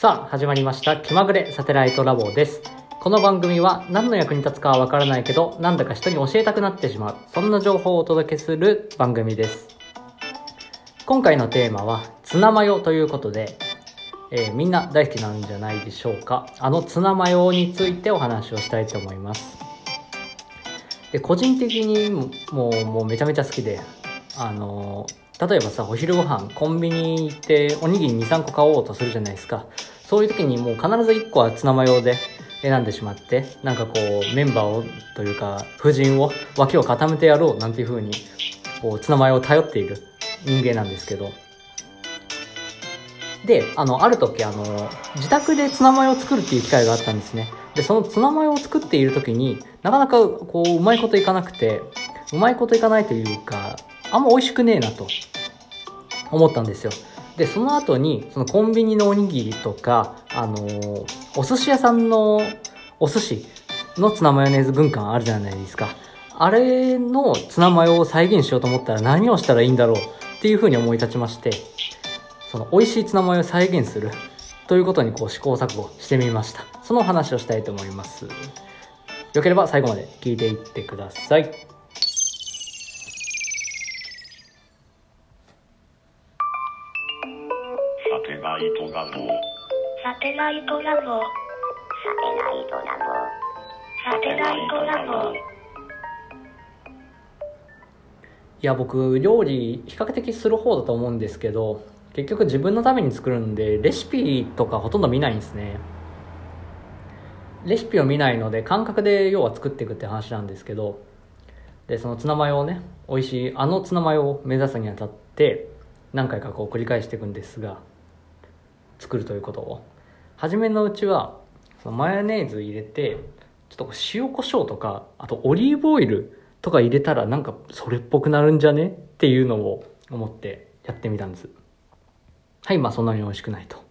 さあ、始まりました。気まぐれサテライトラボです。この番組は何の役に立つかはわからないけど、なんだか人に教えたくなってしまう。そんな情報をお届けする番組です。今回のテーマは、ツナマヨということで、えーみんな大好きなんじゃないでしょうか。あのツナマヨについてお話をしたいと思います。で個人的にもうもうめちゃめちゃ好きで、あの例えばさお昼ご飯コンビニ行っておにぎり23個買おうとするじゃないですかそういう時にもう必ず1個はツナマヨで選んでしまってなんかこうメンバーをというか夫人を脇を固めてやろうなんていう風にこうツナマヨを頼っている人間なんですけど。であのある時あの自宅でツナマヨを作るっていう機会があったんですね。でそのツナマヨを作っている時になかなかこううまいこといかなくてうまいこといかないというかあんま美味しくねえなと思ったんですよ。でその後にそのコンビニのおにぎりとかあのーお寿司屋さんのお寿司のツナマヨネーズ軍艦あるじゃないですか。あれのツナマヨを再現しようと思ったら何をしたらいいんだろうっていうふうに思い立ちましてその美味しいツナマヨを再現するということにこう試行錯誤してみました。その話をしたいと思います。よければ最後まで聞いていってください。サテライトラボ。サテライトラボ。いや僕料理比較的する方だと思うんですけど結局自分のために作るんでレシピとかほとんど見ないんですねレシピを見ないので感覚で要は作っていくって話なんですけどでそのツナマヨをね美味しいあのツナマヨを目指すにあたって何回かこう繰り返していくんですが作るということを初めのうちはそのマヨネーズ入れてちょっとこう塩コショウとかあとオリーブオイルとか入れたらなんかそれっぽくなるんじゃね？っていうのを思ってやってみたんです。はいまあそんなに美味しくないと。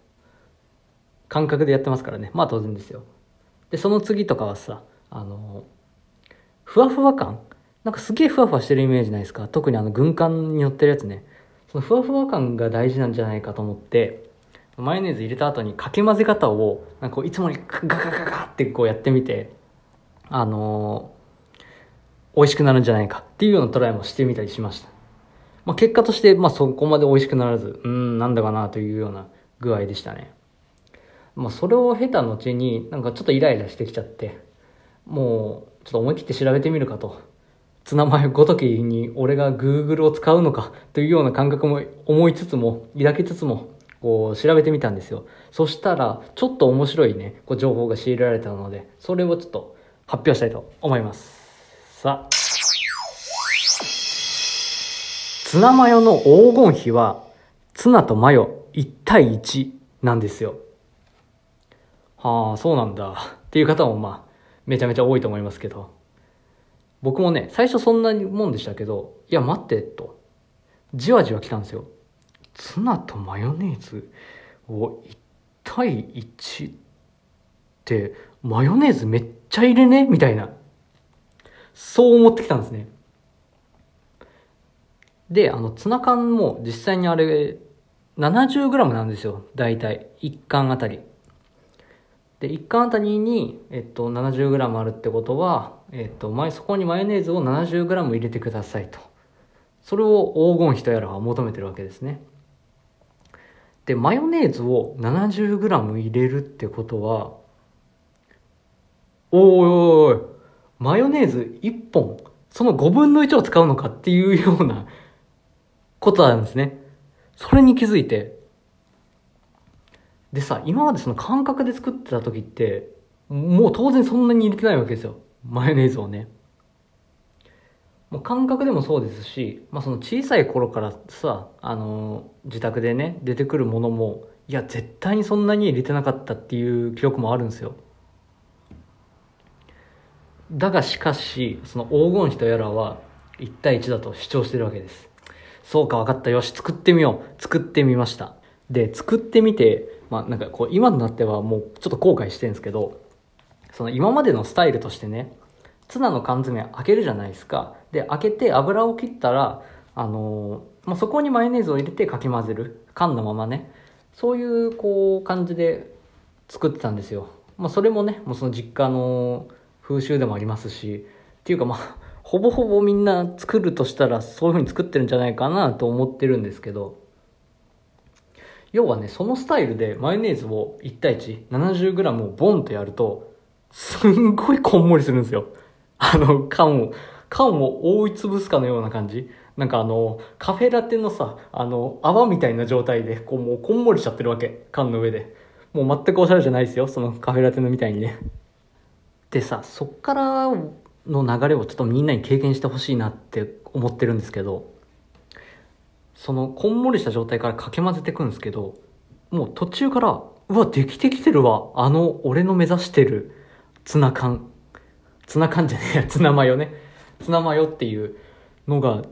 感覚でやってますからね。まあ当然ですよ。でその次とかはさあのふわふわ感？なんかすげえふわふわしてるイメージないですか？特にあの軍艦に乗ってるやつね。そのふわふわ感が大事なんじゃないかと思ってマヨネーズ入れた後にかき混ぜ方をなんかいつもにガガガガってこうやってみてあの美味しくなるんじゃないかっていうようなトライもしてみたりしました。まあ、結果として、まあ、そこまで美味しくならず、うん、なんだかなというような具合でしたね。まあ、それを経た後に、なんかちょっとイライラしてきちゃって、もう、ちょっと思い切って調べてみるかと。ツナマヨごときに俺が Google を使うのかというような感覚も思いつつも、抱きつつも、こう調べてみたんですよ。そしたら、ちょっと面白いね、こう情報が仕入れられたので、それをちょっと発表したいと思います。さあ。ツナマヨの黄金比は、ツナとマヨ1対1なんですよ。はあ、そうなんだ。っていう方もまあ、めちゃめちゃ多いと思いますけど。僕もね、最初そんなもんでしたけど、いや待って、と。じわじわ来たんですよ。ツナとマヨネーズを1対1って、マヨネーズめっちゃ入れねみたいな。そう思ってきたんですね。で、あの、ツナ缶も実際にあれ、70g なんですよ。大体。1缶あたり。で、1缶あたりに、えっと、70g あるってことは、えっと、前、そこにマヨネーズを 70g 入れてくださいと。それを黄金比とやらは求めてるわけですね。で、マヨネーズを 70g 入れるってことは、おいおいおい、マヨネーズ1本、その5分の1を使うのかっていうようなことなんですね。それに気づいて。でさ、今までその感覚で作ってた時って、もう当然そんなに入れてないわけですよ。マヨネーズをね。もう感覚でもそうですし、まあその小さい頃からさ、あのー自宅でね、出てくるものも、いや、絶対にそんなに入れてなかったっていう記憶もあるんですよ。だがしかし、その黄金比とやらは1対1だと主張してるわけです。そうか分かった。よし、作ってみよう。作ってみました。で、作ってみて、まあなんかこう、今となってはもうちょっと後悔してるんですけど、その今までのスタイルとしてね、ツナの缶詰開けるじゃないですか。で、開けて油を切ったら、あのーまあ、そこにマヨネーズを入れてかき混ぜる。缶のままね。そういう、こう、感じで作ってたんですよ。まあそれもね、もうその実家の風習でもありますし、っていうかまあ、ほぼほぼみんな作るとしたらそういう風に作ってるんじゃないかなと思ってるんですけど、要はね、そのスタイルでマヨネーズを1対1、70g をボンとやると、すんごいこんもりするんですよ。あの、缶を、缶を覆いつぶすかのような感じ。なんかあの、カフェラテのさ、あの、泡みたいな状態で、こうもうこんもりしちゃってるわけ。缶の上で。もう全くおしゃれじゃないですよ。そのカフェラテのみたいにね。でさ、そっからの流れをちょっとみんなに経験してほしいなって思ってるんですけど、そのこんもりした状態からかけ混ぜてくんですけど、もう途中から、うわ、できてきてるわ。あの、俺の目指してるツナ缶。ツナ缶じゃねえや、ツナマヨね。ツナマヨっていうのが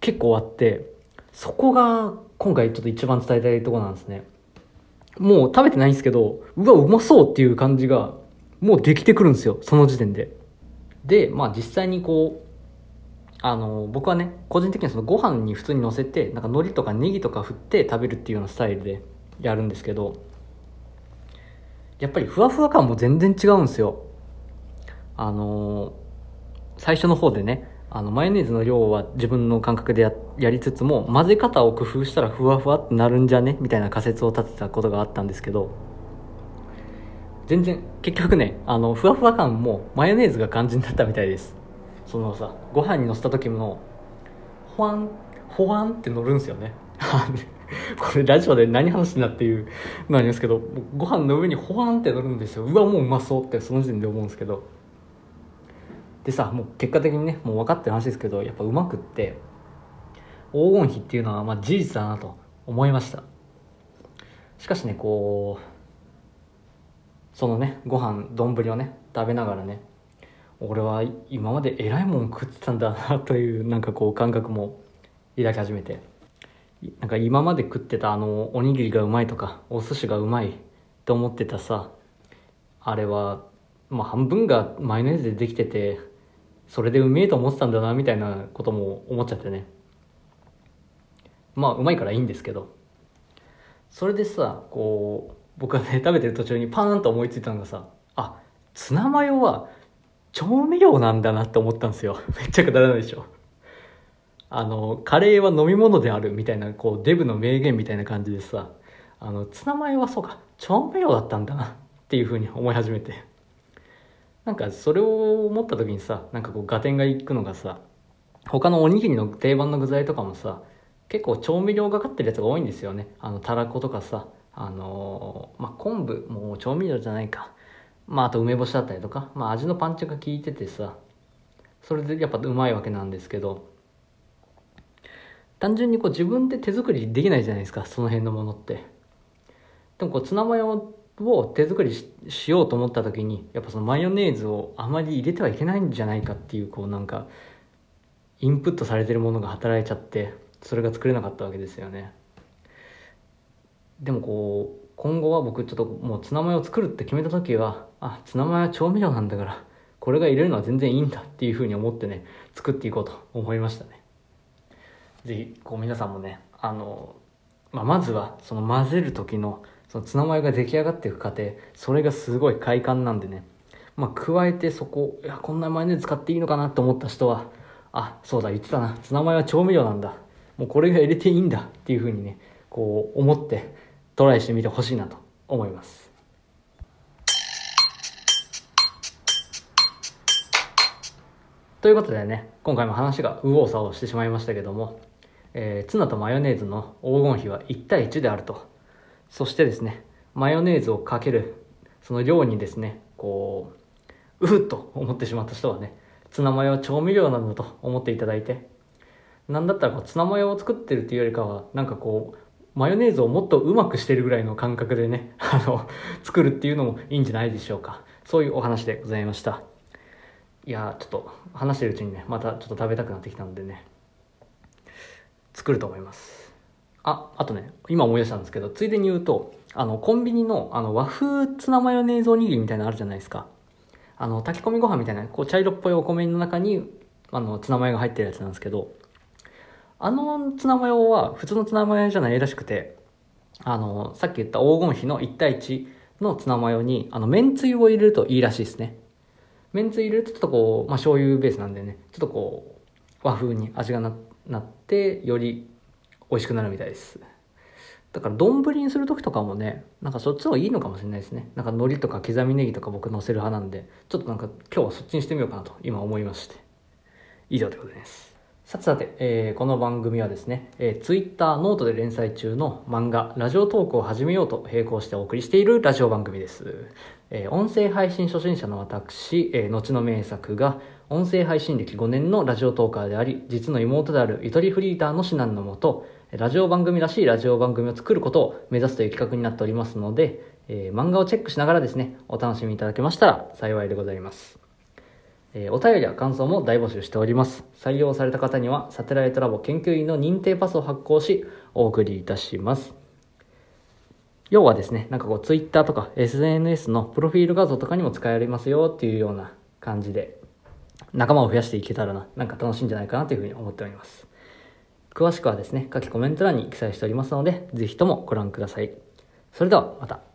結構あって、そこが今回ちょっと一番伝えたいとこなんですね。もう食べてないんですけど、うわ、うまそうっていう感じが、もうできてくるんですよ、その時点で。で、まあ実際にこう、あの、僕はね、個人的にはそのご飯に普通に乗せて、なんか海苔とかネギとか振って食べるっていうようなスタイルでやるんですけど、やっぱりふわふわ感も全然違うんですよ。あの最初の方でね、あの、マヨネーズの量は自分の感覚でややりつつも、混ぜ方を工夫したらふわふわってなるんじゃね？みたいな仮説を立てたことがあったんですけど、全然、結局ね、あの、ふわふわ感もマヨネーズが肝心だったみたいです。そのさ、ご飯に乗せた時も、ほわん、ほわんって乗るんですよね。これラジオで何話してんだっていうのありますけど、ご飯の上にほわんって乗るんですよ。うわ、もううまそうってその時点で思うんですけど。でさ、もう結果的にね、もう分かってる話ですけど、やっぱうまくって、黄金比っていうのはまあ事実だなと思いました。しかしね、こう、そのね、ご飯、丼をね、食べながらね、俺は今まで偉いもん食ってたんだなというなんかこう感覚も抱き始めてなんか今まで食ってたあのおにぎりがうまいとかお寿司がうまいと思ってたさあれはまあ半分がマヨネーズでできててそれでうめえと思ってたんだなみたいなことも思っちゃってねまあうまいからいいんですけどそれでさこう僕がね食べてる途中にパーンと思いついたのがさあツナマヨは調味料なんだなって思ったんですよ。めっちゃくだらないでしょ。あの、カレーは飲み物であるみたいな、こう、デブの名言みたいな感じでさ、あの、ツナマヨはそうか、調味料だったんだなっていうふうに思い始めて。なんか、それを思った時にさ、なんかこう、合点がいくのがさ、他のおにぎりの定番の具材とかもさ、結構調味料がかってるやつが多いんですよね。あの、たらことかさ、あのまあ、昆布、もう調味料じゃないか。まあ、あと梅干しだったりとか、まあ、味のパンチが効いててさ、それでやっぱうまいわけなんですけど、単純にこう自分で手作りできないじゃないですか、その辺のものって。でもこうツナマヨを手作りしようと思った時に、やっぱそのマヨネーズをあまり入れてはいけないんじゃないかっていう、こうなんか、インプットされてるものが働いちゃって、それが作れなかったわけですよね。でもこう、今後は僕ちょっともうツナマヨを作るって決めた時は、あ、ツナマヨは調味料なんだから、これが入れるのは全然いいんだっていうふうに思ってね、作っていこうと思いましたね。ぜひ、こう皆さんもね、あの、まあ、まずはその混ぜる時の、そのツナマヨが出来上がっていく過程、それがすごい快感なんでね、まあ、加えてそこ、いや、こんなマヨネーズ使っていいのかなと思った人は、あ、そうだ、言ってたな、ツナマヨは調味料なんだ。もうこれが入れていいんだっていうふうにね、こう思ってトライしてみてほしいなと思います。ということでね、今回も話が右往左往してしまいましたけども、えーツナとマヨネーズの黄金比は1対1であると。そしてですね、マヨネーズをかける、その量にですね、こう、うふっと思ってしまった人はね、ツナマヨは調味料なんだと思っていただいて、なんだったらこうツナマヨを作ってるっていうよりかは、なんかこう、マヨネーズをもっとうまくしてるぐらいの感覚でね、あの、作るっていうのもいいんじゃないでしょうか。そういうお話でございました。いやちょっと話してるうちにね、またちょっと食べたくなってきたんでね、作ると思います。あ、あとね、今思い出したんですけど、ついでに言うと、あの、コンビニの、あの、和風ツナマヨネーズおにぎりみたいなのあるじゃないですか。あの、炊き込みご飯みたいな、こう、茶色っぽいお米の中に、あの、ツナマヨが入ってるやつなんですけど、あのツナマヨは普通のツナマヨじゃないらしくて、あの、さっき言った黄金比の1対1のツナマヨに、あの、麺つゆを入れるといいらしいですね。麺つゆ入れるとちょっとこう、まあ、醤油ベースなんでね、ちょっとこう、和風に味がななって、より美味しくなるみたいです。だから丼にする時とかもねなんかそっちの方がいいのかもしれないですね。なんか海苔とか刻みネギとか僕乗せる派なんでちょっとなんか今日はそっちにしてみようかなと今思いまして。以上でございます。さてさて、えーこの番組はですね、えー、Twitter ノートで連載中の漫画 Radiotalk を始めようと並行してお送りしているラジオ番組です、えー音声配信初心者の私、えー後の名作が音声配信歴5年のラジオトーカーであり実の妹であるゆとりフリーターの指南のもとラジオ番組らしいラジオ番組を作ることを目指すという企画になっておりますので、えー漫画をチェックしながらですねお楽しみいただけましたら幸いでございますえーお便りや感想も大募集しております。採用された方には、サテライトラボ研究員の認定パスを発行し、お送りいたします。要はですね、なんかこう、ツイッターとか SNS のプロフィール画像とかにも使えられますよっていうような感じで、仲間を増やしていけたらな、なんか楽しいんじゃないかなというふうに思っております。詳しくはですね、下記コメント欄に記載しておりますので、ぜひともご覧ください。それではまた。